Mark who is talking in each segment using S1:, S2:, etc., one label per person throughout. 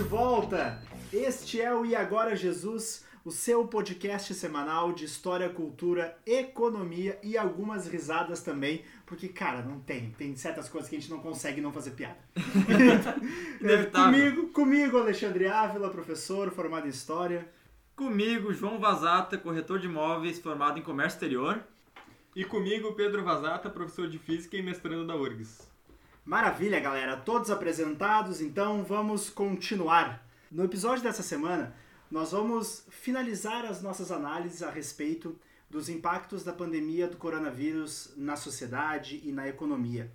S1: De volta! Este é o E Agora Jesus, o seu podcast semanal de história, cultura, economia e algumas risadas também, porque, cara, não tem. Tem certas coisas que a gente não consegue não fazer piada. É, comigo, comigo, Alexandre Ávila, professor formado em História.
S2: Comigo, João Vazata, corretor de imóveis formado em comércio exterior.
S3: E comigo, Pedro Vazata, professor de Física e mestrando da URGS.
S1: Maravilha, galera. Todos apresentados, então vamos continuar. No episódio dessa semana, nós vamos finalizar as nossas análises a respeito dos impactos da pandemia do coronavírus na sociedade e na economia.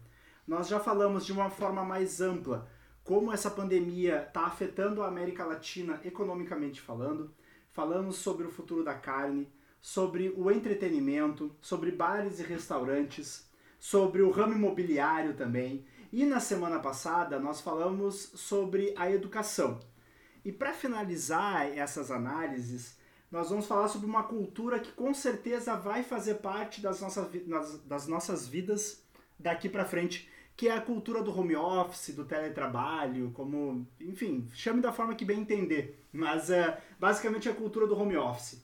S1: Nós já falamos de uma forma mais ampla como essa pandemia está afetando a América Latina economicamente falando. Falamos sobre o futuro da carne, sobre o entretenimento, sobre bares e restaurantes, sobre o ramo imobiliário também. E na semana passada nós falamos sobre a educação. E para finalizar essas análises, nós vamos falar sobre uma cultura que com certeza vai fazer parte das nossas, das nossas vidas daqui para frente, que é a cultura do home office, do teletrabalho, como, enfim, chame da forma que bem entender, mas é basicamente a cultura do home office.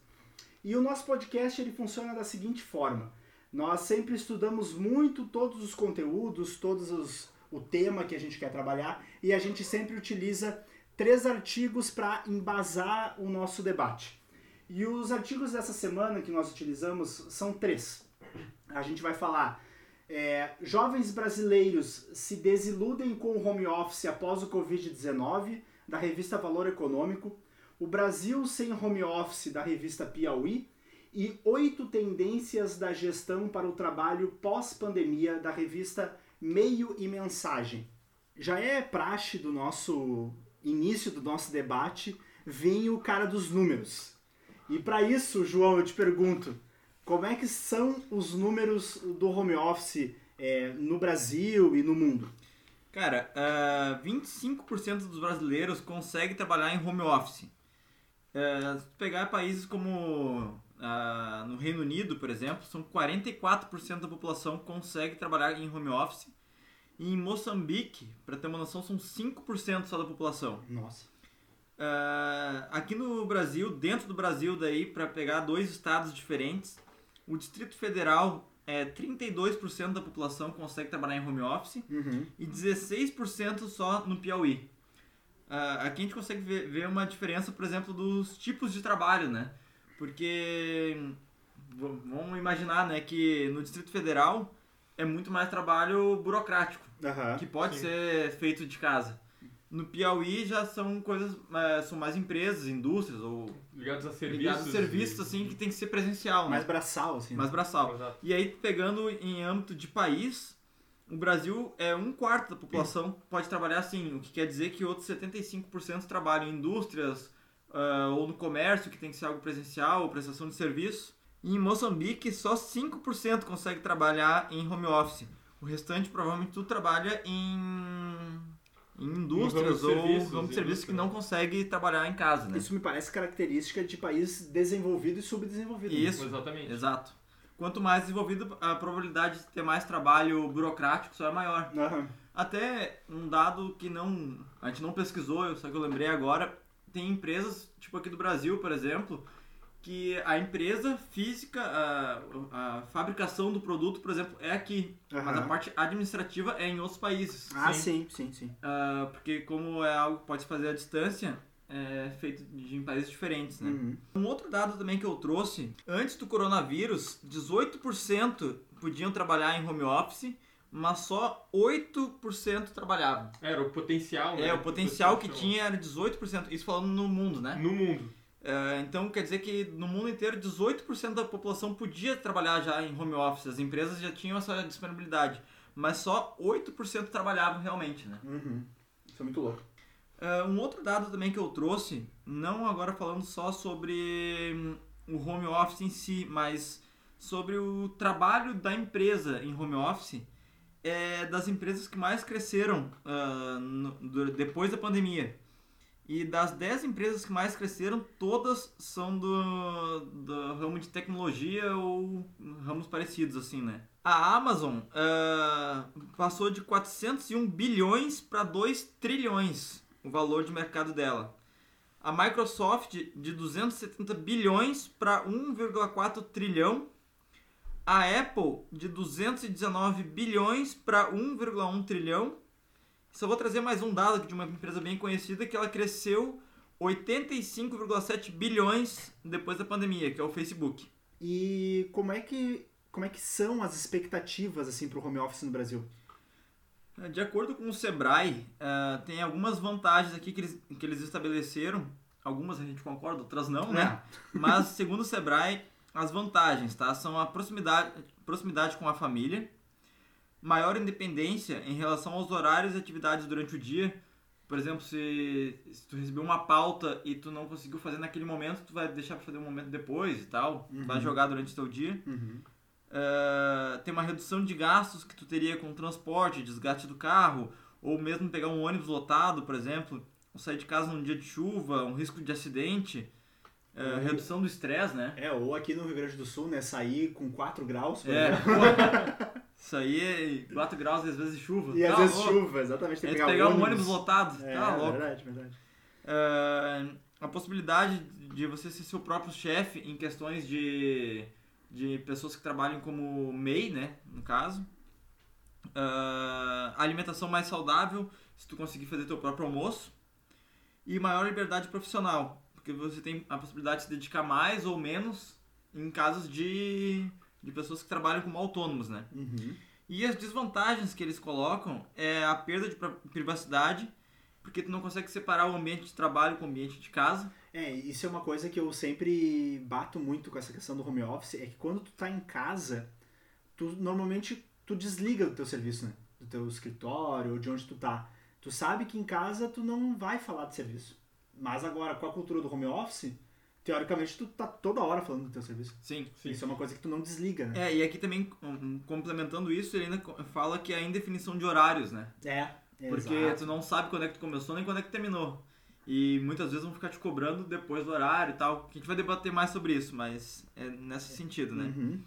S1: E o nosso podcast ele funciona da seguinte forma: nós sempre estudamos muito todos os conteúdos, todos os o tema que a gente quer trabalhar e a gente sempre utiliza três artigos para embasar o nosso debate. E os artigos dessa semana que nós utilizamos são três. A gente vai falar é, jovens brasileiros se desiludem com o home office após o Covid-19, da revista Valor Econômico, o Brasil sem home office, da revista Piauí, e oito tendências da gestão para o trabalho pós-pandemia, da revista Meio e Mensagem. Já é praxe do nosso início do nosso debate vir o cara dos números. E para isso, João, eu te pergunto, como é que são os números do home office é, no Brasil e no mundo?
S2: Cara, uh, ah, 25% dos brasileiros conseguem trabalhar em home office. Uh, pegar países como uh, no Reino Unido, por exemplo, são 44% da população que consegue trabalhar em home office. E em Moçambique, para ter uma noção, são 5% só da população.
S1: Nossa.
S2: Uh, aqui no Brasil, dentro do Brasil, daí, para pegar dois estados diferentes, o Distrito Federal é 32% da população consegue trabalhar em home office
S1: uhum.
S2: e 16% só no Piauí. Uh, aqui a gente consegue ver, ver, uma diferença, por exemplo, dos tipos de trabalho, né? Porque vamos imaginar, né, que no Distrito Federal é muito mais trabalho burocrático,
S1: uhum,
S2: que pode sim. ser feito de casa. No Piauí já são coisas, é, são mais empresas, indústrias ou
S3: ligados a serviços,
S2: ligados a serviços e... assim que tem que ser presencial,
S1: mais né? braçal assim.
S2: Mais né? braçal. Exato. E aí pegando em âmbito de país, o Brasil é um quarto da população pode trabalhar assim, o que quer dizer que outros 75% trabalham em indústrias uh, ou no comércio, que tem que ser algo presencial ou prestação de serviço. E em Moçambique, só 5% consegue trabalhar em home office. O restante provavelmente tu trabalha em em indústrias ou ramo de serviços que não consegue trabalhar em casa, né?
S1: Isso me parece característica de país desenvolvido e subdesenvolvido.
S2: Né? Isso, exatamente. Exato. Quanto mais desenvolvido, a probabilidade de ter mais trabalho burocrático só é maior.
S1: Uhum.
S2: Até um dado que não a gente não pesquisou, só que eu lembrei agora, tem empresas, tipo aqui do Brasil, por exemplo, que a empresa física, a, a fabricação do produto, por exemplo, é aqui, uhum. mas a parte administrativa é em outros países.
S1: Ah, sim, sim, sim. sim.
S2: Uh, porque como é algo que pode se fazer à distância, é feito de, em países diferentes, né?
S1: Uhum.
S2: Um outro dado também que eu trouxe, antes do coronavírus, 18% podiam trabalhar em home office, mas só 8% trabalhavam.
S3: Era o potencial,
S2: né? É, o potencial que tinha era 18%, isso falando no mundo, né?
S3: No mundo.
S2: É, então quer dizer que no mundo inteiro 18% da população podia trabalhar já em home office, as empresas já tinham essa disponibilidade, mas só 8% trabalhavam realmente, né?
S1: Uhum. Isso é muito louco.
S2: Uh, um outro dado também que eu trouxe, não agora falando só sobre hum, o home office em si, mas sobre o trabalho da empresa em home office, é das empresas que mais cresceram uh, no, depois da pandemia. E das 10 empresas que mais cresceram, todas são do, do ramo de tecnologia ou ramos parecidos, assim, né? A Amazon uh, passou de 401 bilhões para 2 trilhões o valor de mercado dela. A Microsoft de 270 bilhões para 1,4 trilhão. A Apple de 219 bilhões para 1,1 trilhão. Só vou trazer mais um dado aqui de uma empresa bem conhecida que ela cresceu 85,7 bilhões depois da pandemia, que é o Facebook.
S1: E como é que como é que são as expectativas assim para o home office no Brasil?
S2: De acordo com o Sebrae, uh, tem algumas vantagens aqui que eles, que eles estabeleceram. Algumas a gente concorda, outras não, né? É. Mas segundo o Sebrae, as vantagens, tá? São a proximidade, proximidade com a família, maior independência em relação aos horários e atividades durante o dia. Por exemplo, se, se tu recebeu uma pauta e tu não conseguiu fazer naquele momento, tu vai deixar para fazer um momento depois e tal. Uhum. Vai jogar durante o teu dia.
S1: Uhum.
S2: Uh, tem uma redução de gastos que tu teria com transporte, desgaste do carro, ou mesmo pegar um ônibus lotado, por exemplo, ou sair de casa num dia de chuva, um risco de acidente, uh, redução do estresse, né?
S1: É, ou aqui no Rio Grande do Sul, né, sair com 4 graus,
S2: é, Isso aí é 4 graus e às vezes chuva.
S1: E tá às vezes louco. chuva, exatamente. Tem
S2: que pegar, pegar ônibus. um ônibus lotado,
S1: é,
S2: tá louco.
S1: verdade, verdade.
S2: Uh, a possibilidade de você ser seu próprio chefe em questões de de pessoas que trabalham como MEI, né, no caso. Uh, alimentação mais saudável, se tu conseguir fazer teu próprio almoço. E maior liberdade profissional, porque você tem a possibilidade de se dedicar mais ou menos em casos de, de pessoas que trabalham como autônomos, né?
S1: Uhum.
S2: E as desvantagens que eles colocam é a perda de privacidade, porque tu não consegue separar o ambiente de trabalho com o ambiente de casa.
S1: É, isso é uma coisa que eu sempre bato muito com essa questão do home office, é que quando tu tá em casa, tu normalmente tu desliga do teu serviço, né? Do teu escritório, ou de onde tu tá. Tu sabe que em casa tu não vai falar de serviço. Mas agora, com a cultura do home office, teoricamente tu tá toda hora falando do teu serviço.
S2: Sim, sim.
S1: Isso é uma coisa que tu não desliga, né?
S2: É, e aqui também, complementando isso, ele ainda fala que é a indefinição de horários, né?
S1: É,
S2: Porque
S1: exato.
S2: tu não sabe quando é que tu começou nem quando é que terminou. E muitas vezes vão ficar te cobrando depois do horário e tal. A gente vai debater mais sobre isso, mas é nesse sentido, né?
S1: Uhum.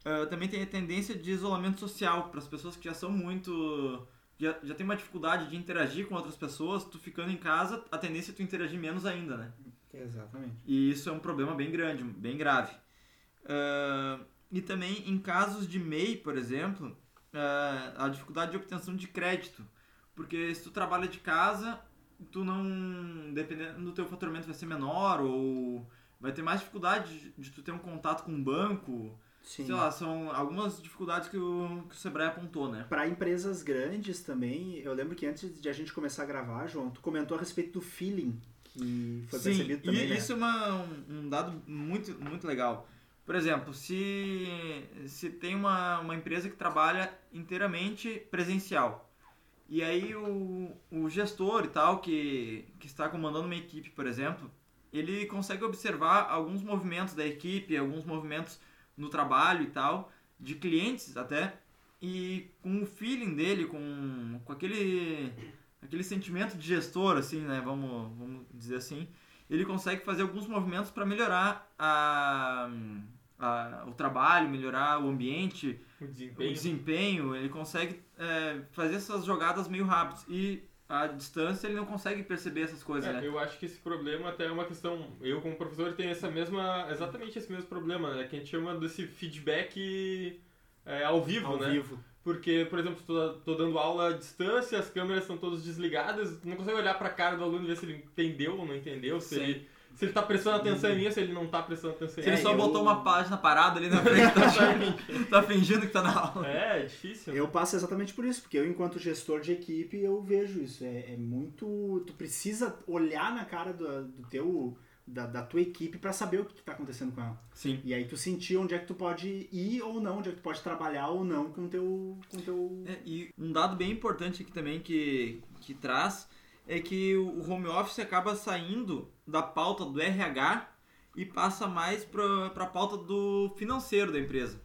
S2: Uh, também tem a tendência de isolamento social para as pessoas que já são muito. Já, já tem uma dificuldade de interagir com outras pessoas, tu ficando em casa, a tendência é tu interagir menos ainda, né?
S1: Exatamente.
S2: E isso é um problema bem grande, bem grave. Uh, e também em casos de MEI, por exemplo, uh, a dificuldade de obtenção de crédito. Porque se tu trabalha de casa, tu não. Dependendo do teu faturamento vai ser menor ou vai ter mais dificuldade de, de tu ter um contato com um banco.
S1: Sim.
S2: Sei lá, são algumas dificuldades que o, que o Sebrae apontou, né?
S1: Para empresas grandes também, eu lembro que antes de a gente começar a gravar, João, tu comentou a respeito do feeling que foi
S2: Sim,
S1: percebido também,
S2: e
S1: né?
S2: isso é uma, um, um dado muito, muito legal. Por exemplo, se, se tem uma, uma empresa que trabalha inteiramente presencial, e aí o, o gestor e tal, que, que está comandando uma equipe, por exemplo, ele consegue observar alguns movimentos da equipe, alguns movimentos no trabalho e tal, de clientes até, e com o feeling dele, com, com aquele, aquele sentimento de gestor, assim, né, vamos, vamos dizer assim, ele consegue fazer alguns movimentos para melhorar a, a, o trabalho, melhorar o ambiente,
S3: O desempenho.
S2: o desempenho, ele consegue é, fazer essas jogadas meio rápidas. E a distância ele não consegue perceber essas coisas,
S3: É,
S2: né?
S3: eu acho que esse problema até é uma questão. Eu, como professor, tenho essa mesma. exatamente esse mesmo problema, né? Que a gente chama desse feedback é, ao vivo,
S1: Ao
S3: né?
S1: vivo.
S3: Porque, por exemplo, tô, tô dando aula à distância, as câmeras estão todas desligadas, não consegue olhar pra cara do aluno e ver se ele entendeu ou não entendeu, se
S2: Sim.
S3: ele, se ele tá prestando atenção em mim ou se ele não tá prestando atenção em
S2: Se ele só
S1: eu-
S2: botou uma página parada ali na frente, tá, tá fingindo que tá na aula.
S3: É, é difícil. né?
S1: Eu passo exatamente por isso, porque eu, enquanto gestor de equipe, eu vejo isso. É, é muito. Tu precisa olhar na cara do, do teu. Da, da tua equipe para saber o que, que tá acontecendo com ela.
S2: Sim.
S1: E aí tu sentir onde é que tu pode ir ou não, onde é que tu pode trabalhar ou não com o teu. Com o teu...
S2: É, e um dado bem importante aqui também que, que traz é que o home office acaba saindo da pauta do RH e passa mais para a pauta do financeiro da empresa.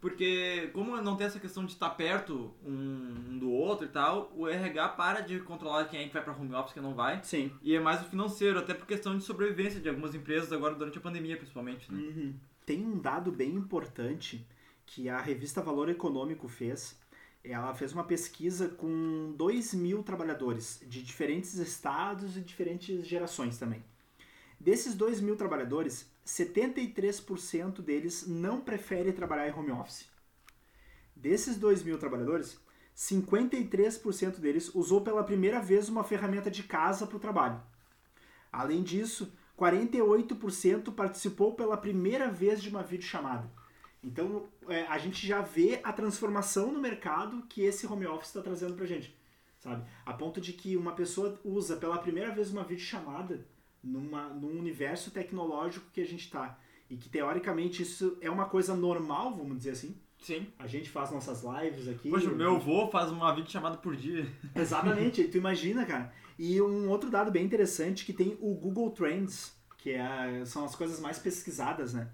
S2: Porque como não tem essa questão de estar perto um, do outro e tal, o RH para de controlar quem é que vai para home office e quem não vai.
S1: Sim.
S2: E é mais o financeiro, até por questão de sobrevivência de algumas empresas agora durante a pandemia, principalmente. Né?
S1: Uhum. Tem um dado bem importante que a revista Valor Econômico fez. Ela fez uma pesquisa com 2 mil trabalhadores de diferentes estados e diferentes gerações também. Desses 2 mil trabalhadores, 73% deles não preferem trabalhar em home office. Desses 2 mil trabalhadores, 53% deles usou pela primeira vez uma ferramenta de casa para o trabalho. Além disso, 48% participou pela primeira vez de uma videochamada. Então, é, a gente já vê a transformação no mercado que esse home office está trazendo para a gente, sabe? A ponto de que uma pessoa usa pela primeira vez uma videochamada numa, num universo tecnológico que a gente está. E que, teoricamente, isso é uma coisa normal, vamos dizer assim.
S2: Sim.
S1: A gente faz nossas lives aqui.
S2: Poxa, o meu avô faz uma videochamada por dia.
S1: Exatamente, tu imagina, cara. E um outro dado bem interessante que tem o Google Trends, que é, são as coisas mais pesquisadas, né?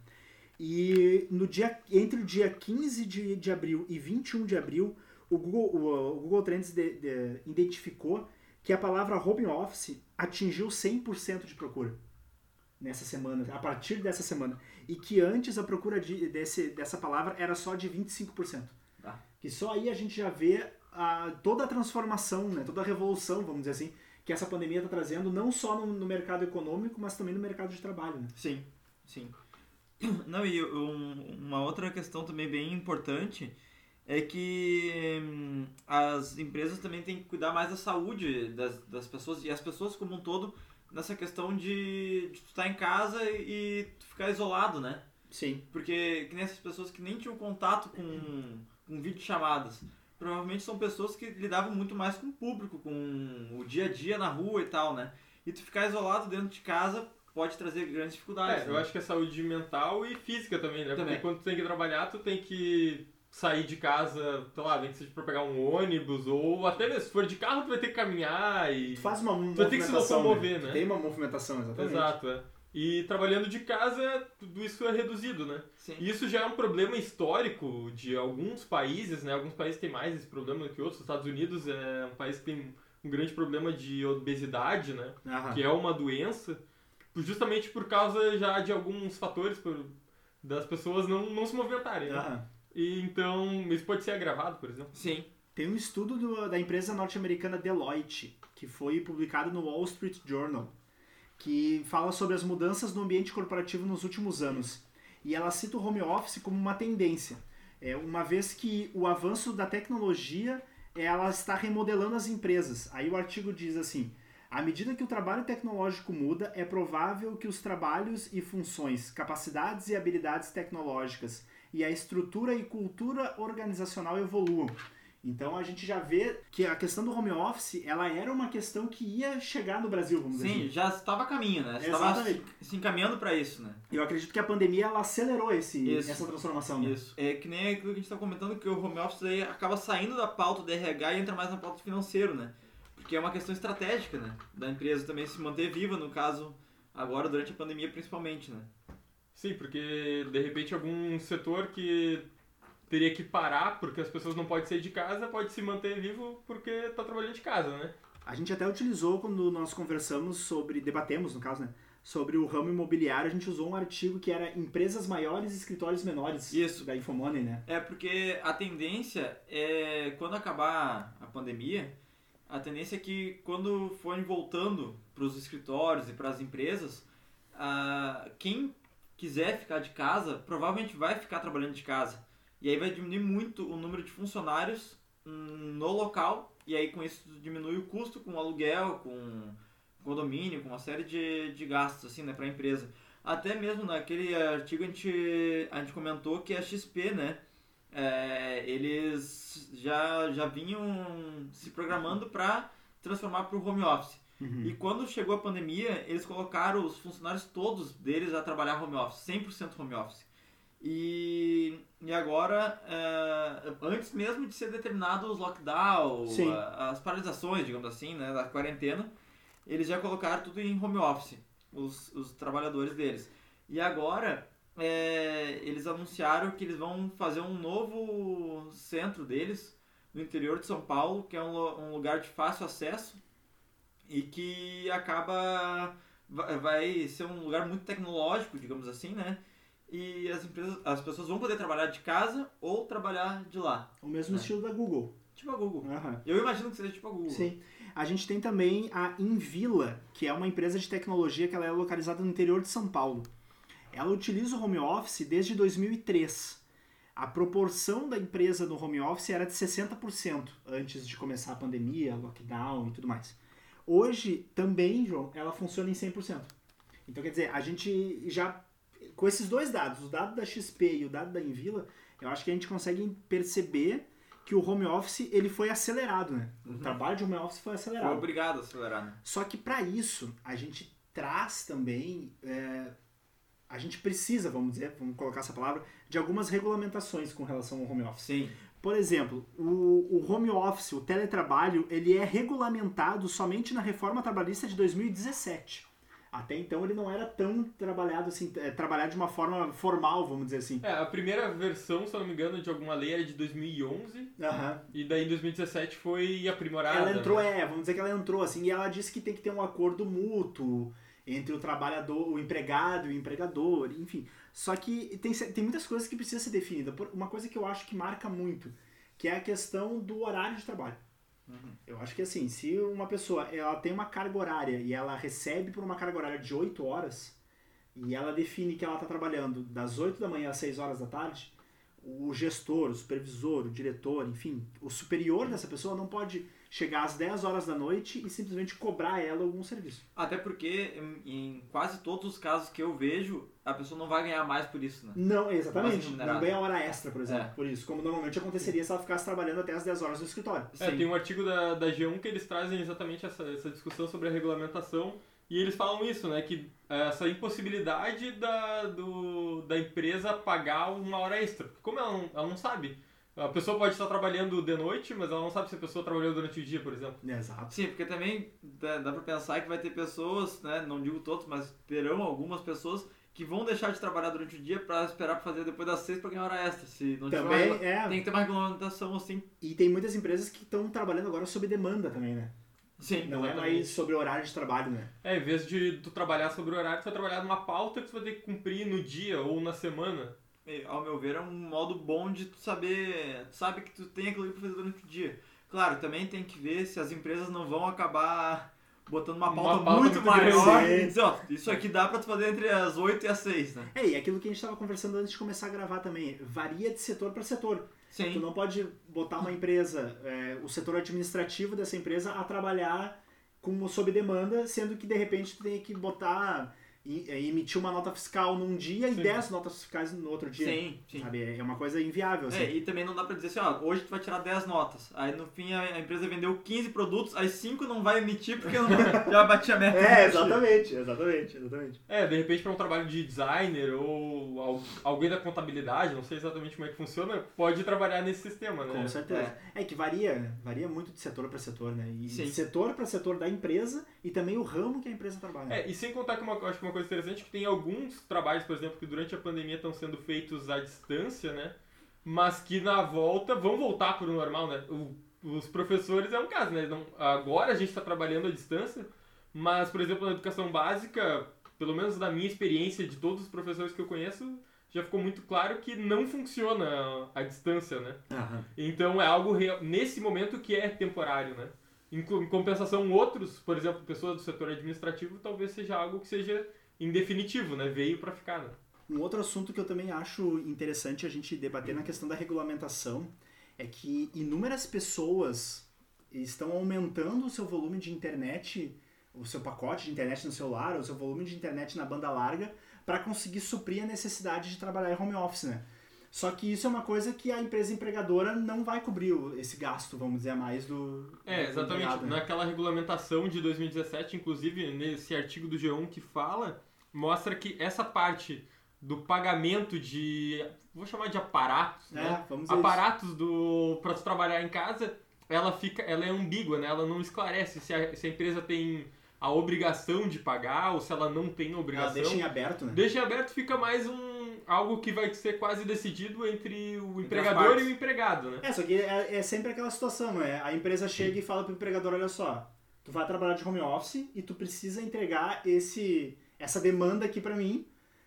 S1: E no dia, entre o dia 15 de, de abril e 21 de abril, o Google, o, o Google Trends de, de, identificou que a palavra home office atingiu 100% de procura nessa semana, a partir dessa semana. E que antes a procura de, desse, dessa palavra era só de 25%.
S2: Tá.
S1: Que só aí a gente já vê a, toda a transformação, né, toda a revolução, vamos dizer assim, que essa pandemia está trazendo, não só no, no, mercado econômico, mas também no mercado de trabalho. Né?
S2: Sim, sim. Não, e um, uma outra questão também bem importante é que hum, as empresas também têm que cuidar mais da saúde das, das pessoas e as pessoas como um todo nessa questão de, de estar em casa e ficar isolado, né?
S1: Sim.
S2: Porque que nem essas pessoas que nem tinham contato com, com videochamadas, provavelmente são pessoas que lidavam muito mais com o público, com o dia a dia na rua e tal, né? E tu ficar isolado dentro de casa pode trazer grandes dificuldades.
S3: É,
S2: né?
S3: eu acho que é saúde mental e física também, né?
S2: Também.
S3: Porque quando tu tem que trabalhar, tu tem que sair de casa, sei lá, nem que seja pra pegar um ônibus, ou até mesmo, se for de carro, tu vai ter que caminhar e.
S1: Tu faz uma
S3: Tu vai ter que se
S1: movimentação.
S3: locomover, né?
S1: Tem uma movimentação, exatamente.
S3: Exato, é. E trabalhando de casa, tudo isso é reduzido, né?
S2: Sim.
S3: E isso já é um problema histórico de alguns países, né? Alguns países têm mais esse problema do que outros. Os Estados Unidos é um país que tem um grande problema de obesidade, né?
S1: Aham.
S3: Que é uma doença, justamente por causa já de alguns fatores por, das pessoas não, não se movimentarem, né?
S1: Aham.
S3: E então, isso pode ser agravado, por exemplo.
S2: Sim.
S1: Tem um estudo do- da empresa norte-americana Deloitte, que foi publicado no Wall Street Journal, que fala sobre as mudanças no ambiente corporativo nos últimos anos. E ela cita o home office como uma tendência, é, uma vez que o avanço da tecnologia ela está remodelando as empresas. Aí o artigo diz assim: à medida que o trabalho tecnológico muda, é provável que os trabalhos e funções, capacidades e habilidades tecnológicas e a estrutura e cultura organizacional evoluam. Então a gente já vê que a questão do home office, ela era uma questão que ia chegar no Brasil, vamos dizer
S2: Sim,
S1: assim.
S2: já estava a caminho, né? Estava
S1: Exatamente.
S2: se encaminhando para isso, né?
S1: Eu acredito que a pandemia ela acelerou esse,
S2: Isso.
S1: essa transformação. né?
S2: Isso. É que nem aquilo que a gente está comentando, que o home office aí acaba saindo da pauta do RH e entra mais na pauta do financeiro, né? Porque é uma questão estratégica, né? Da empresa também se manter viva, no caso, agora durante a pandemia principalmente, né?
S3: Sim, porque de repente algum setor que teria que parar porque as pessoas não podem sair de casa pode se manter vivo porque tá trabalhando de casa, né?
S1: A gente até utilizou quando nós conversamos sobre, debatemos no caso, né? Sobre o ramo imobiliário, a gente usou um artigo que era empresas maiores e escritórios menores.
S2: Isso.
S1: Da Infomoney, né?
S2: É porque a tendência é, quando acabar a pandemia, a tendência é que quando forem voltando para os escritórios e para as empresas, quem quiser ficar de casa provavelmente vai ficar trabalhando de casa. E aí vai diminuir muito o número de funcionários hum, no local, e aí com isso diminui o custo com aluguel, com condomínio, com uma série de, de gastos assim, né, para a empresa. Até mesmo naquele artigo a gente, a gente comentou que a XP, né, é, eles já, já vinham se programando para transformar para o home office.
S1: Uhum.
S2: E quando chegou a pandemia, eles colocaram os funcionários todos deles a trabalhar home office, 100% home office. E, e agora, é, antes mesmo de ser determinado os lockdowns, as paralisações, digamos assim, né, da quarentena, eles já colocaram tudo em home office, os, os trabalhadores deles. E agora, é, eles anunciaram que eles vão fazer um novo centro deles no interior de São Paulo, que é um, um lugar de fácil acesso e que acaba vai ser um lugar muito tecnológico, digamos assim, né? E as empresas, as pessoas vão poder trabalhar de casa ou trabalhar de lá.
S1: O mesmo
S2: É.
S1: estilo da Google.
S2: Tipo a Google.
S1: Aham.
S2: Eu imagino que seja tipo a Google.
S1: Sim. A gente tem também a Invila, que é uma empresa de tecnologia que ela é localizada no interior de São Paulo. Ela utiliza o home office desde 2003. A proporção da empresa no home office era de 60% antes de começar a pandemia, lockdown e tudo mais. Hoje, também, João, ela funciona em 100%. Então, quer dizer, a gente já, com esses dois dados, o dado da XP e o dado da Invila, eu acho que a gente consegue perceber que o home office ele foi acelerado, né? O trabalho de home office foi
S2: Foi
S1: acelerado.
S2: obrigado a acelerar, né?
S1: Só que para isso a gente traz também, é, a gente precisa, vamos dizer, vamos colocar essa palavra, de algumas regulamentações com relação ao home office.
S2: Sim.
S1: Por exemplo, o, o home office, o teletrabalho, ele é regulamentado somente na reforma trabalhista de 2017. Até então ele não era tão trabalhado assim, é, trabalhado de uma forma formal, vamos dizer assim.
S3: É, a primeira versão, se eu não me engano, de alguma lei era de 2011
S1: Aham.
S3: e daí em 2017 foi aprimorada.
S1: Ela entrou,
S3: né?
S1: é, vamos dizer que ela entrou assim, e ela disse que tem que ter um acordo mútuo entre o trabalhador, o empregado e o empregador, enfim. Só que tem, tem muitas coisas que precisam ser definidas. Por- Uma coisa que eu acho que marca muito, que é a questão do horário de trabalho. Eu acho que assim, se uma pessoa ela tem uma carga horária e ela recebe por uma carga horária de 8 horas, e ela define que ela está trabalhando das 8 da manhã às 6 horas da tarde, o gestor, o supervisor, o diretor, enfim, o superior dessa pessoa não pode chegar às 10 horas da noite e simplesmente cobrar ela algum serviço.
S2: Até porque em, quase todos os casos que eu vejo, a pessoa não vai ganhar mais por isso, né?
S1: Não, exatamente. Não ganha hora extra, por exemplo.
S2: É.
S1: Por isso, como normalmente aconteceria se ela ficasse trabalhando até as 10 horas no escritório.
S3: É,
S2: Sim.
S3: tem um artigo da, da G1 que eles trazem exatamente essa, essa discussão sobre a regulamentação e eles falam isso, né? Que é, essa impossibilidade da, do, da empresa pagar uma hora extra. Porque como ela não, ela não sabe. A pessoa pode estar trabalhando de noite, mas ela não sabe se a pessoa trabalhou durante o dia, por exemplo.
S1: Exato.
S2: Sim, porque também dá, dá pra pensar que vai ter pessoas, né? Não digo todos, mas terão algumas pessoas que vão deixar de trabalhar durante o dia pra esperar pra fazer depois das seis pra ganhar hora extra. Se não tiver
S1: Também
S2: regula-
S1: é.
S2: Tem que ter uma regulamentação assim.
S1: E tem muitas empresas que estão trabalhando agora sob demanda também, né?
S2: Sim.
S1: Não é
S3: Exatamente.
S1: mais sobre horário de trabalho, né?
S3: É, em vez de tu trabalhar sobre o horário, tu vai trabalhar numa pauta que tu vai ter que cumprir no dia ou na semana.
S2: E, Ao meu ver, é um modo bom de tu saber. Tu sabe que tu tem aquilo ali pra fazer durante o dia. Claro, também tem que ver se as empresas não vão acabar botando uma
S3: Uma
S2: pauta,
S3: pauta
S2: muito
S3: muito
S2: maior e dizer, ó, isso aqui dá pra tu fazer entre as 8 e as 6, né?
S1: É, e aquilo que a gente estava conversando antes de começar a gravar também, varia de setor para setor. Tu
S2: Sim.
S1: não pode botar uma empresa, é, o setor administrativo dessa empresa a trabalhar com sob demanda, sendo que de repente tu tem que botar emitir uma nota fiscal num dia e
S3: Sim.
S1: 10 notas fiscais no outro dia.
S2: Sim, sim.
S1: Sabe? É uma coisa inviável, assim.
S2: É, e também não dá pra dizer assim, ó, hoje tu vai tirar 10 notas. Aí no fim a, empresa vendeu 15 produtos, aí 5 não vai emitir porque não, já bati a meta.
S1: É, exatamente, exatamente, exatamente.
S3: É, de repente para um trabalho de designer ou al- alguém da contabilidade, não sei exatamente como é que funciona, pode trabalhar nesse sistema, né?
S1: Com certeza. É. que varia, varia muito de setor para setor, né? E
S2: Sim.
S1: de setor para setor da empresa e também o ramo que a empresa trabalha.
S3: É, e sem contar que uma, acho que uma coisa interessante que tem alguns trabalhos, por exemplo, que durante a pandemia estão sendo feitos à distância, né? Mas que na volta vão voltar para o normal, né? O- os professores é um caso, né? Não- agora a gente está trabalhando à distância, mas, por exemplo, na educação básica, pelo menos da minha experiência de todos os professores que eu conheço, já ficou muito claro que não funciona a distância, né?
S1: Aham.
S3: Então é algo real, nesse momento que é temporário, né? Em compensação, outros, por exemplo, pessoas do setor administrativo, talvez seja algo que seja indefinitivo, né? Veio para ficar, né?
S1: Um outro assunto que eu também acho interessante a gente debater na questão da regulamentação é que inúmeras pessoas estão aumentando o seu volume de internet, o seu pacote de internet no celular, o seu volume de internet na banda larga, para conseguir suprir a necessidade de trabalhar em home office, né? Só que isso é uma coisa que a empresa empregadora não vai cobrir esse gasto, vamos dizer, a mais do.
S3: É, exatamente.
S1: empregado, né?
S3: Naquela regulamentação de 2017, inclusive nesse artigo do G1 que fala, mostra que essa parte do pagamento de, vou chamar de aparatos, né?
S1: É, vamos dizer isso.
S3: aparatos do para trabalhar em casa, ela fica, ela é ambígua, né? Ela não esclarece se a, se a empresa tem a obrigação de pagar ou se ela não tem a
S1: Ela
S3: obrigação.
S1: deixa em aberto, né?
S3: Deixa em aberto fica mais um algo que vai ser quase decidido entre o
S2: as
S3: empregador e o empregado, né?
S1: É, só que é, é sempre aquela situação, é? A empresa chega e fala pro empregador, olha só, tu vai trabalhar de home office e tu precisa entregar esse essa demanda aqui pra mim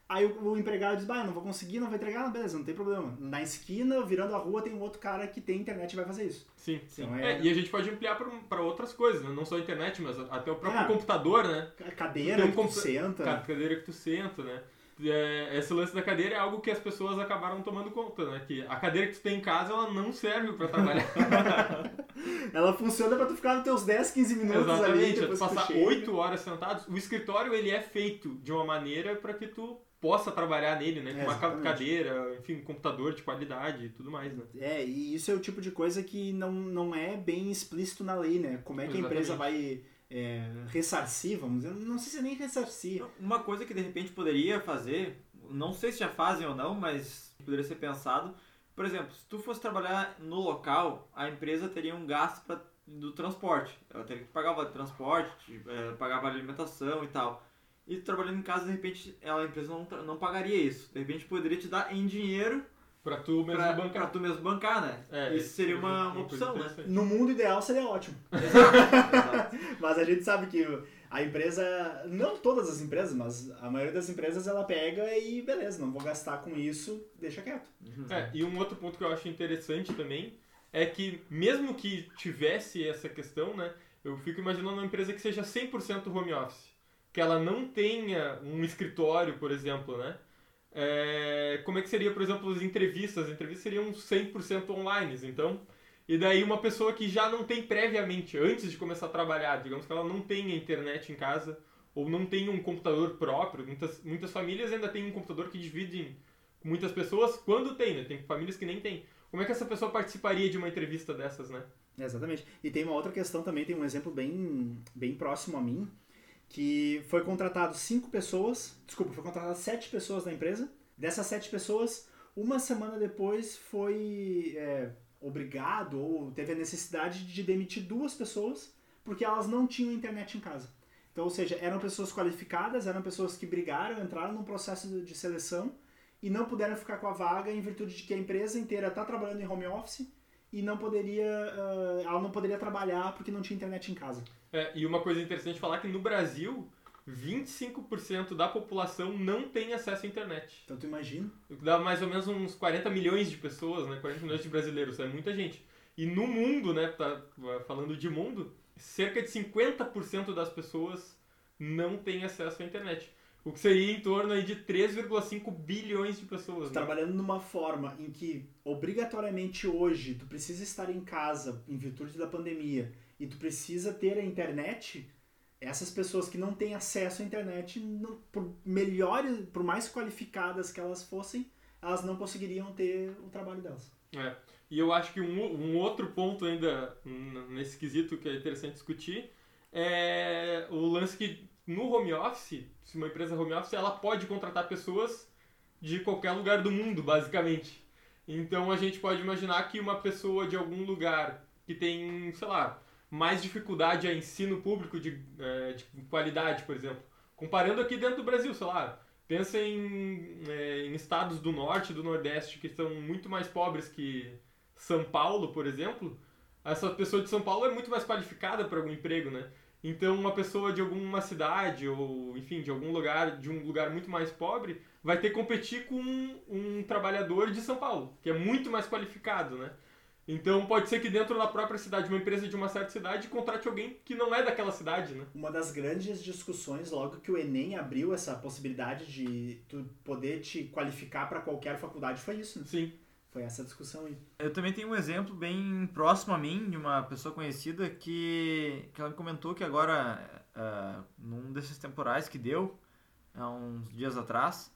S1: Aí o, o empregado diz, bah, eu não vou conseguir, não vou entregar, não, beleza, não tem problema. Na esquina, virando a rua, tem um outro cara que tem internet e vai fazer isso.
S3: Sim, sim.
S1: Então
S3: É,
S1: é-
S3: e a gente pode ampliar para outras coisas, né? não só a internet, mas até o próprio
S1: Ah.
S3: computador, né?
S1: A cadeira
S3: um
S1: que tu senta.
S3: Ca- Cadeira que tu senta, né? É, esse lance da cadeira é algo que as pessoas acabaram tomando conta, né? Que a cadeira que tu tem em casa, ela não serve pra trabalhar.
S1: Ela funciona pra tu ficar nos teus 10, 15 minutos ali,
S3: Exatamente, é
S1: que tu
S3: passar
S1: chega.
S3: 8 horas sentados. O escritório, ele é feito de uma maneira para que tu possa trabalhar nele, né? Com uma ca-
S1: Exatamente.
S3: cadeira, enfim, um computador de qualidade e tudo mais, né?
S1: É, e isso é o tipo de coisa que não, não é bem explícito na lei, né? Como é que a empresa vai é, ressarcir, vamos dizer, não sei se é nem ressarcir.
S2: Uma coisa que de repente poderia fazer, não sei se já fazem ou não, mas poderia ser pensado. Por exemplo, se tu fosse trabalhar no local, a empresa teria um gasto pra, do transporte. Ela teria que pagar o vale transporte, eh, pagar vale alimentação e tal. E trabalhando em casa, de repente, ela, a empresa não, não pagaria isso. De repente poderia te dar em dinheiro
S3: Pra tu mesmo
S2: pra,
S3: bancar.
S2: pra tu mesmo bancar, né?
S3: É,
S2: isso seria uma, uma opção, né?
S1: No mundo ideal seria ótimo.
S2: Exato, exato.
S1: Mas a gente sabe que a empresa, não todas as empresas, mas a maioria das empresas ela pega e beleza, não vou gastar com isso, deixa quieto.
S2: Uhum.
S3: É, e um outro ponto que eu acho interessante também é que, mesmo que tivesse essa questão, né, eu fico imaginando uma empresa que seja 100% home office, que ela não tenha um escritório, por exemplo, né? É, como é que seria, por exemplo, as entrevistas? As entrevistas seriam 100% online, então... E daí uma pessoa que já não tem previamente, antes de começar a trabalhar, digamos que ela não tenha internet em casa, ou não tem um computador próprio, muitas, muitas famílias ainda têm um computador que dividem com muitas pessoas quando tem, né? Tem famílias que nem tem. Como é que essa pessoa participaria de uma entrevista dessas, né?
S1: Exatamente. E tem uma outra questão também, tem um exemplo bem, bem próximo a mim, que foi contratado cinco pessoas, desculpa, foi contratado sete pessoas na empresa. Dessas sete pessoas, uma semana depois foi é, obrigado ou teve a necessidade de demitir duas pessoas porque elas não tinham internet em casa. Então, ou seja, eram pessoas qualificadas, eram pessoas que brigaram, entraram num processo de seleção e não puderam ficar com a vaga em virtude de que a empresa inteira está trabalhando em home office e não poderia, ah, ela não poderia trabalhar porque não tinha internet em casa.
S3: É, e uma coisa interessante falar que no Brasil, 25% da população não tem acesso à internet.
S1: Então tu imagina.
S3: Dá mais ou menos uns 40 milhões de pessoas, né? 40 milhões de brasileiros, é muita gente. E no mundo, né, tá falando de mundo, cerca de 50% das pessoas não têm acesso à internet. O que seria em torno aí de 3,5 bilhões de pessoas, né?
S1: Trabalhando numa forma em que obrigatoriamente hoje tu precisa estar em casa em virtude da pandemia e tu precisa ter a internet, essas pessoas que não têm acesso à internet, não- por melhores, por mais qualificadas que elas fossem, elas não conseguiriam ter o trabalho delas.
S3: É. E eu acho que um, um outro ponto ainda nesse quesito que é interessante discutir é o lance que no home office, se uma empresa home office, ela pode contratar pessoas de qualquer lugar do mundo, basicamente. Então a gente pode imaginar que uma pessoa de algum lugar que tem, sei lá, mais dificuldade a ensino público de, eh, de qualidade, por exemplo, comparando aqui dentro do Brasil, sei lá, pensa em, eh, em estados do norte e do nordeste que são muito mais pobres que São Paulo, por exemplo, essa pessoa de São Paulo é muito mais qualificada para algum emprego, né? Então, uma pessoa de alguma cidade ou, enfim, de algum lugar, de um lugar muito mais pobre, vai ter que competir com um, um trabalhador de São Paulo, que é muito mais qualificado, né? Então, pode ser que dentro da própria cidade, uma empresa de uma certa cidade contrate alguém que não é daquela cidade, né?
S1: Uma das grandes discussões, logo que o Enem abriu essa possibilidade de tu poder te qualificar para qualquer faculdade, foi isso, né?
S3: Sim.
S1: Foi essa discussão aí.
S2: Eu também tenho um exemplo bem próximo a mim, de uma pessoa conhecida, que, que ela me comentou que agora, ah, num desses temporais que deu, há uns dias atrás,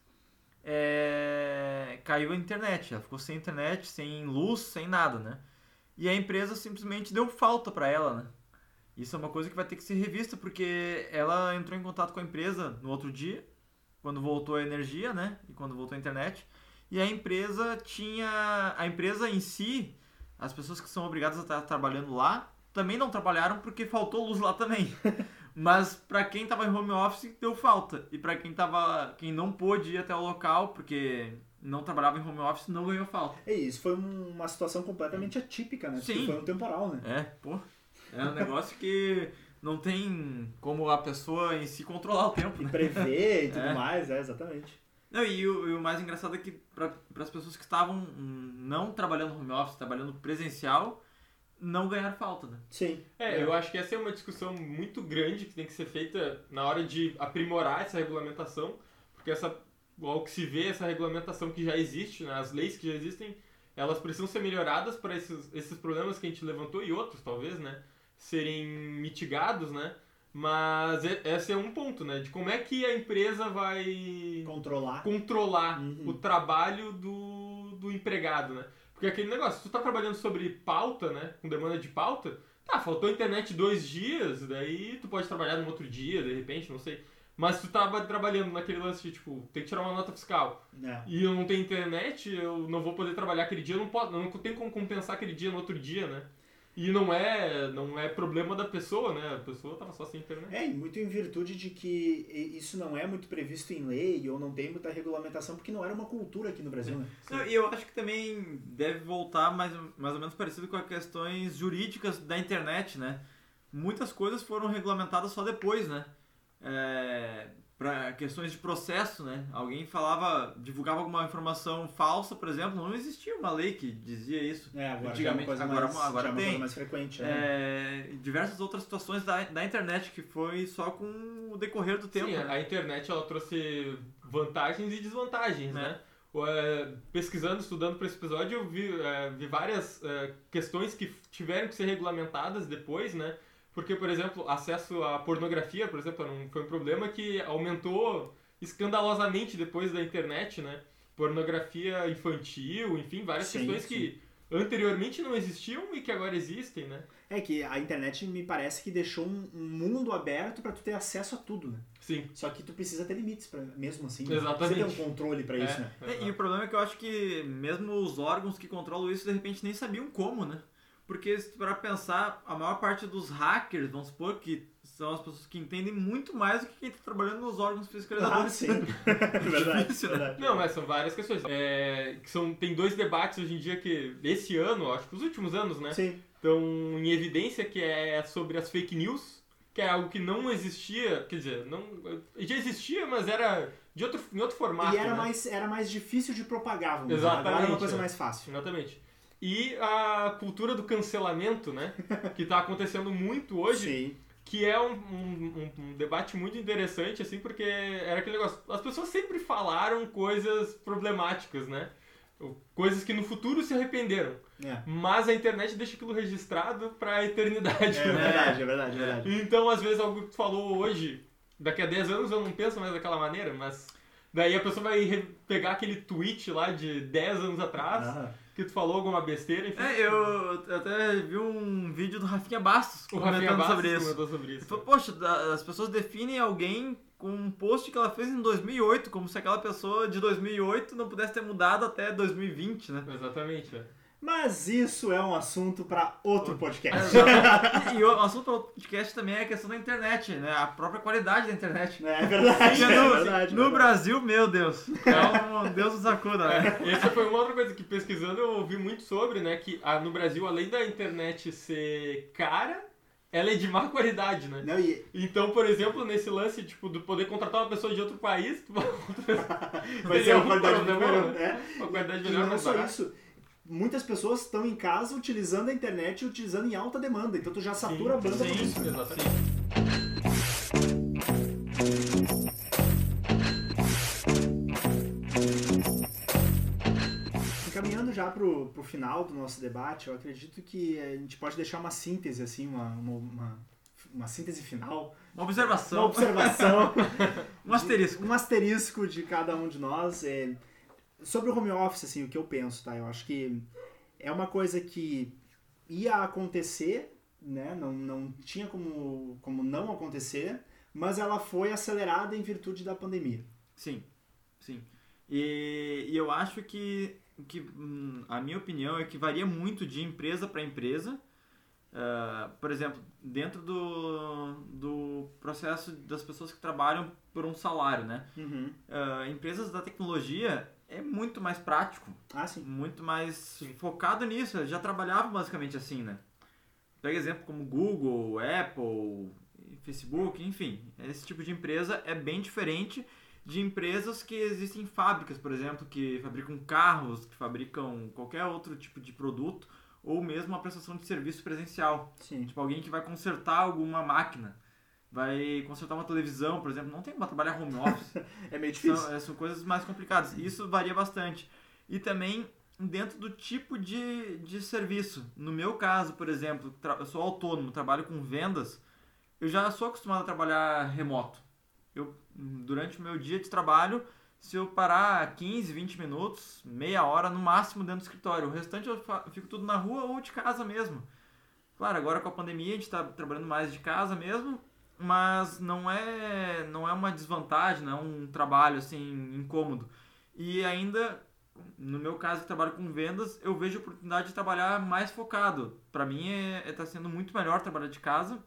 S2: é, caiu a internet. Ela ficou sem internet, sem luz, sem nada, né? E a empresa simplesmente deu falta para ela, né? Isso é uma coisa que vai ter que ser revista, porque ela entrou em contato com a empresa no outro dia, quando voltou a energia, né? E quando voltou a internet. E a empresa tinha. A empresa em si, as pessoas que são obrigadas a estar trabalhando lá, também não trabalharam porque faltou luz lá também. Mas para quem tava em home office, deu falta. E para quem tava. Quem não pôde ir até o local, porque não trabalhava em home office, não ganhou falta.
S1: É isso, foi um- uma situação completamente atípica, né? Porque
S2: Sim.
S1: foi um temporal, né?
S2: É, pô. É um negócio que não tem como a pessoa em si controlar o tempo,
S1: E
S2: né?
S1: prever e tudo
S2: É.
S1: mais, é, exatamente.
S2: Não, e o, e o mais engraçado é que para as pessoas que estavam hum, não trabalhando home office, trabalhando presencial, não ganhar falta, né?
S1: Sim.
S3: É, eu acho que essa é uma discussão muito grande que tem que ser feita na hora de aprimorar essa regulamentação, porque essa, ao que se vê, essa regulamentação que já existe, né, as leis que já existem, elas precisam ser melhoradas para esses, esses problemas que a gente levantou e outros, talvez, né, serem mitigados, né, mas esse é um ponto, né, de como é que a empresa vai
S1: Controlar.
S3: controlar
S1: Uhum.
S3: o trabalho do, do empregado, né? Porque aquele negócio, se tu tá trabalhando sobre pauta, né? Com demanda de pauta, tá, faltou internet dois dias, daí tu pode trabalhar num outro dia, de repente, não sei. Mas se tu tava trabalhando naquele lance de, tipo, tem que tirar uma nota fiscal
S1: É.
S3: e eu não tenho internet, eu não vou poder trabalhar aquele dia, eu não, posso, eu não tenho como compensar aquele dia no outro dia, né? E não é, não é problema da pessoa, né? A pessoa tava só sem internet.
S1: É, e muito em virtude de que isso não é muito previsto em lei ou não tem muita regulamentação, porque não era uma cultura aqui no Brasil, né?
S2: Não, E eu acho que também deve voltar mais, mais ou menos parecido com as questões jurídicas da internet, né? Muitas coisas foram regulamentadas só depois, né? É, para questões de processo, né? Alguém falava, divulgava alguma informação falsa, por exemplo, não existia uma lei que dizia isso.
S1: É, agora
S2: Antigamente,
S1: é uma coisa
S2: agora-
S1: mais,
S2: agora
S1: já é uma
S2: tem.
S1: coisa mais frequente, né?
S2: É, diversas outras situações da, da internet que foi só com o decorrer do tempo.
S3: Sim,
S2: né?
S3: a internet ela trouxe vantagens e desvantagens,
S2: Né.
S3: né? É, pesquisando, estudando para esse episódio, eu vi, é, vi várias é, questões que tiveram que ser regulamentadas depois, né? Porque, por exemplo, acesso à pornografia, por exemplo, foi um problema que aumentou escandalosamente depois da internet, né? Pornografia infantil, enfim, várias
S1: Sim,
S3: questões
S1: sim.
S3: que anteriormente não existiam e que agora existem, né?
S1: É que a internet me parece que deixou um, mundo aberto pra tu ter acesso a tudo, né?
S3: Sim.
S1: Só que tu precisa ter limites pra, mesmo assim. né?
S3: Exatamente.
S1: Precisa ter um controle pra isso,
S3: É,
S1: né?
S2: É, e o problema é que eu acho que mesmo os órgãos que controlam isso, de repente, nem sabiam como, né? Porque, se para pensar, a maior parte dos hackers, vamos supor, que são as pessoas que entendem muito mais do que quem está trabalhando nos órgãos
S1: Ah,
S2: fiscalizadores.
S1: sim. verdade,
S2: Difícil, né?
S1: verdade.
S3: Não, mas são várias questões. É, que são, tem dois debates hoje em dia que, esse ano, acho que os últimos anos, né?
S1: Sim.
S3: Estão em evidência, que é sobre as fake news, que é algo que não existia, quer dizer, não, já existia, mas era de outro, em outro formato.
S1: E era,
S3: né?
S1: mais, era mais difícil de propagar, vamos dizer. Agora é uma
S3: Exatamente,
S1: coisa
S3: é.
S1: mais fácil.
S3: Exatamente. E a cultura do cancelamento, né? que está acontecendo muito hoje.
S1: Sim.
S3: que é um, um- um- debate muito interessante, assim, porque era aquele negócio. As pessoas sempre falaram coisas problemáticas, né? Coisas que no futuro se arrependeram.
S1: É.
S3: Mas a internet deixa aquilo registrado pra eternidade.
S1: É
S3: né?
S1: verdade, é verdade, é verdade.
S3: Então, às vezes, algo que tu falou hoje, daqui a 10 anos eu não penso mais daquela maneira, mas daí a pessoa vai pegar aquele tweet lá de 10 anos atrás,
S1: Ah,
S3: que tu falou alguma besteira, enfim.
S2: É, eu eu até vi um vídeo do Rafinha Bastos
S3: o
S2: comentando
S3: Rafinha Bastos
S2: sobre isso.
S3: comentou sobre isso.
S2: falou, poxa, as pessoas definem alguém com um post que ela fez em 2008, como se aquela pessoa de 2008 não pudesse ter mudado até 2020, né?
S3: Exatamente, é.
S1: Mas isso é um assunto pra outro podcast.
S2: Exato. e, e o assunto do podcast também é a questão da internet, né? A própria qualidade da internet.
S1: É verdade,
S2: Porque
S1: é
S2: no,
S1: verdade.
S2: no
S1: é verdade.
S2: Brasil, meu Deus, é um Deus nos acuda, né?
S3: É, essa foi uma outra coisa que pesquisando eu ouvi muito sobre, né? Que ah, no Brasil, além da internet ser cara, ela é de má qualidade, né?
S1: Não, e,
S3: Então, por exemplo, nesse lance, tipo, de poder contratar uma pessoa de outro país, tu vai
S1: ser uma
S3: um
S1: qualidade melhor.
S3: né?
S1: É.
S3: uma qualidade
S1: E
S3: melhor
S1: não é só isso. Muitas pessoas estão em casa utilizando a internet e utilizando em alta demanda. Então tu já satura a banda
S3: Sim,
S1: isso.
S3: exatamente.
S1: Encaminhando já pro, pro final do nosso debate, eu acredito que a gente pode deixar uma síntese, assim, uma, uma, uma, uma síntese final,
S2: Uma
S1: uma
S2: observação,
S1: observação,
S2: um asterisco.
S1: um asterisco de cada um de nós. é, sobre o home office, assim, o que eu penso, tá? Eu acho que é uma coisa que ia acontecer, né? Não, não tinha como, como não acontecer, mas ela foi acelerada em virtude da pandemia.
S2: Sim, sim. E, e eu acho que, que hum, a minha opinião é que varia muito de empresa para empresa. Ah, por exemplo, dentro do, do processo das pessoas que trabalham por um salário, né?
S1: Uhum.
S2: Ah, empresas da tecnologia é muito mais prático,
S1: Ah, sim.
S2: muito mais focado nisso. Eu já trabalhava basicamente assim, né? Pega exemplo como Google, Apple, Facebook, enfim. Esse tipo de empresa é bem diferente de empresas que existem fábricas, por exemplo, que fabricam carros, que fabricam qualquer outro tipo de produto, ou mesmo uma prestação de serviço presencial.
S1: Sim.
S2: Tipo, alguém que vai consertar alguma máquina, vai consertar uma televisão, por exemplo, não tem como trabalhar home office.
S1: É meio difícil.
S2: São, é, são coisas mais complicadas. Isso varia bastante. E também dentro do tipo de, de serviço. No meu caso, por exemplo, eu sou autônomo, trabalho com vendas, eu já sou acostumado a trabalhar remoto. Eu, durante o meu dia de trabalho, se eu parar 15, 20 minutos, meia hora no máximo dentro do escritório, o restante eu fico tudo na rua ou de casa mesmo. Claro, agora com a pandemia a gente está trabalhando mais de casa mesmo, mas não é não é uma desvantagem, não é um trabalho assim incômodo. E ainda no meu caso que trabalho com vendas, eu vejo a oportunidade de trabalhar mais focado. Para mim é está sendo muito melhor trabalhar de casa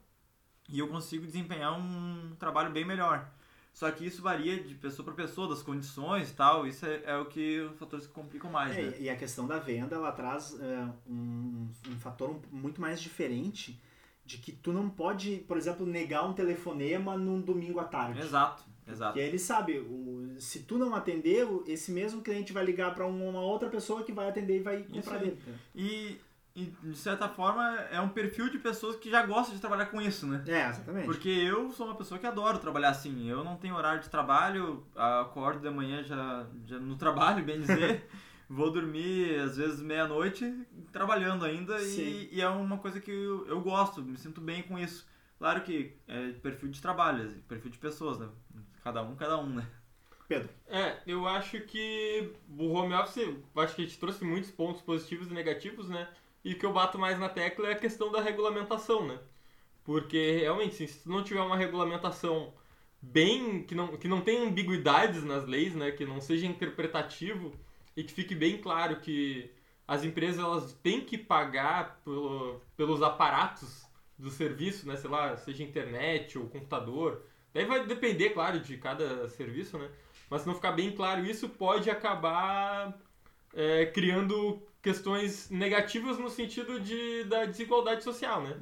S2: e eu consigo desempenhar um trabalho bem melhor. Só que isso varia de pessoa para pessoa, das condições e tal. Isso é, é o que os fatores que complicam mais, né?
S1: É, e a questão da venda, ela traz é, um, um fator muito mais diferente de que tu não pode, por exemplo, negar um telefonema num domingo à tarde.
S2: Exato, exato.
S1: Que ele sabe, o, se tu não atender, esse mesmo cliente vai ligar para uma outra pessoa que vai atender e vai comprar
S2: aí.
S1: dele.
S2: E, e, de certa forma, é um perfil de pessoas que já gostam de trabalhar com isso, né?
S1: É, exatamente.
S2: Porque eu sou uma pessoa que adoro trabalhar assim. Eu não tenho horário de trabalho, acordo de manhã já, já no trabalho, bem dizer. Vou dormir às vezes meia-noite trabalhando ainda e, e é uma coisa que eu, eu gosto, me sinto bem com isso. Claro que é perfil de trabalho, perfil de pessoas, né? Cada um, cada um, né?
S1: Pedro,
S3: É, eu acho que o home office, eu acho que a gente trouxe muitos pontos positivos e negativos, né? E o que eu bato mais na tecla é a questão da regulamentação, né? Porque realmente, assim, se tu não tiver uma regulamentação bem que não, que não tenha ambiguidades nas leis, né, que não seja interpretativo e que fique bem claro que as empresas elas têm que pagar pelo, pelos aparatos do serviço, né, sei lá, seja internet ou computador. Daí vai depender, claro, de cada serviço, né? Mas se não ficar bem claro isso, pode acabar é, criando questões negativas no sentido de, da desigualdade social, né?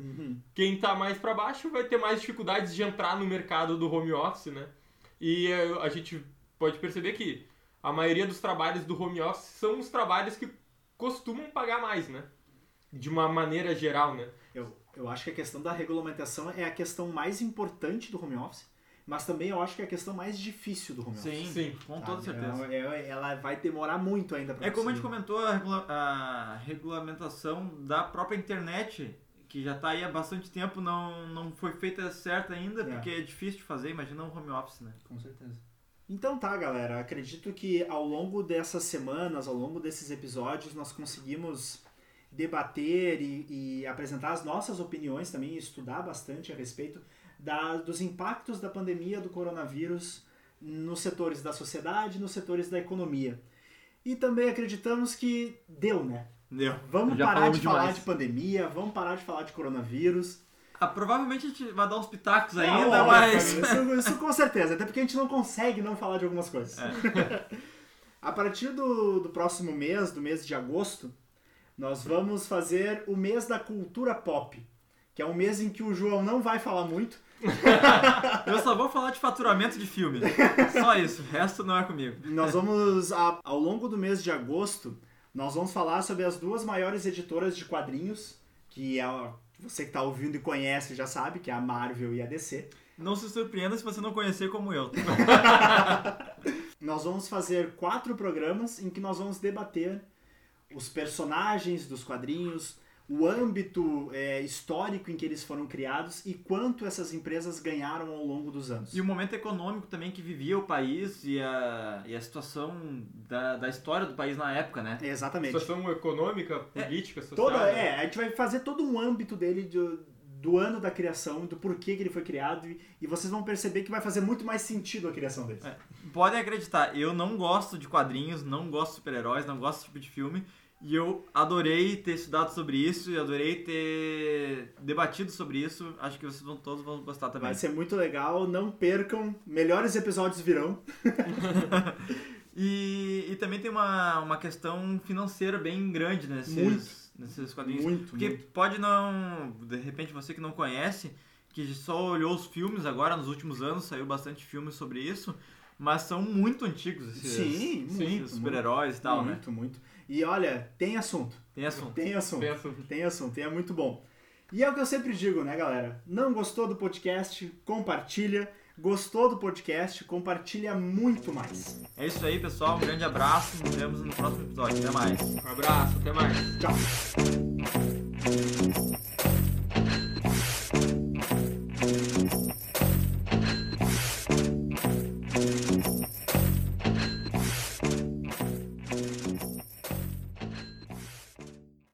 S3: Quem tá mais para baixo vai ter mais dificuldades de entrar no mercado do home office, né? E é, a gente pode perceber que a maioria dos trabalhos do home office são os trabalhos que costumam pagar mais, né? De uma maneira geral, né?
S1: eu, eu acho que a questão da regulamentação é a questão mais importante do home office, mas também eu acho que é a questão mais difícil do home office.
S2: Sim,
S3: Sim.
S2: com
S1: sabe?
S2: toda certeza.
S1: É- é- ela vai demorar muito ainda para
S2: É como a gente comentou, a, regula- a regulamentação da própria internet, que já está aí há bastante tempo, não, não foi feita certa ainda,
S1: É.
S2: porque é difícil de fazer, imagina um home office, né?
S1: Com certeza. Então tá, galera. Acredito que ao longo dessas semanas, ao longo desses episódios, nós conseguimos debater e, e apresentar as nossas opiniões também, estudar bastante a respeito da- dos impactos da pandemia do coronavírus nos setores da sociedade, nos setores da economia. E também acreditamos que deu, né?
S2: Deu.
S1: Vamos
S2: Já
S1: parar de falar
S2: demais.
S1: de pandemia, vamos parar de falar de coronavírus.
S2: Ah, provavelmente a gente vai dar uns pitacos ainda,
S1: óbvio,
S2: mas.
S1: Isso, isso com certeza, até porque a gente não consegue não falar de algumas coisas.
S2: É.
S1: a partir do, do próximo mês, do mês de agosto, nós vamos fazer o mês da cultura pop. Que é um mês em que o João não vai falar muito.
S2: Eu só vou falar de faturamento de filme. Só isso, o resto não é comigo.
S1: Nós vamos, a- ao longo do mês de agosto, nós vamos falar sobre as duas maiores editoras de quadrinhos, que é a- você que está ouvindo e conhece já sabe, que é a Marvel e a DC.
S2: Não se surpreenda se você não conhecer como eu.
S1: Nós vamos fazer quatro programas em que nós vamos debater os personagens dos quadrinhos, o âmbito é, histórico em que eles foram criados e quanto essas empresas ganharam ao longo dos anos.
S2: E o momento econômico também que vivia o país e a, e a situação da, da história do país na época, né?
S1: Exatamente.
S3: Situação econômica, política, social.
S1: Toda,
S3: né?
S1: é, a gente vai fazer todo um âmbito dele do, do ano da criação, do porquê que ele foi criado e, e vocês vão perceber que vai fazer muito mais sentido a criação deles.
S2: É. Podem acreditar, eu não gosto de quadrinhos, não gosto de super-heróis, não gosto desse tipo de filme. E eu adorei ter estudado sobre isso e adorei ter debatido sobre isso. Acho que vocês vão, todos vão gostar também.
S1: Vai ser muito legal, não percam, melhores episódios virão.
S2: E, e também tem uma, uma questão financeira bem grande nesses,
S1: Muito.
S2: nesses quadrinhos.
S1: Muito,
S2: Porque
S1: muito.
S2: pode não. De repente você que não conhece, que só olhou os filmes agora nos últimos anos, saiu bastante filme sobre isso. mas são muito antigos esses,
S1: Sim,
S2: esses
S1: muito,
S2: super-heróis e tal, né?
S1: muito, muito. E olha, tem assunto.
S2: Tem assunto.
S1: Tem assunto.
S3: Tem assunto.
S1: Tem assunto, e é muito bom. E é o que eu sempre digo, né, galera? Não gostou do podcast? Compartilha. Gostou do podcast? Compartilha muito mais.
S2: É isso aí, pessoal. Um grande abraço. Nos vemos no próximo episódio. Até mais.
S3: Um abraço, até mais.
S1: Tchau.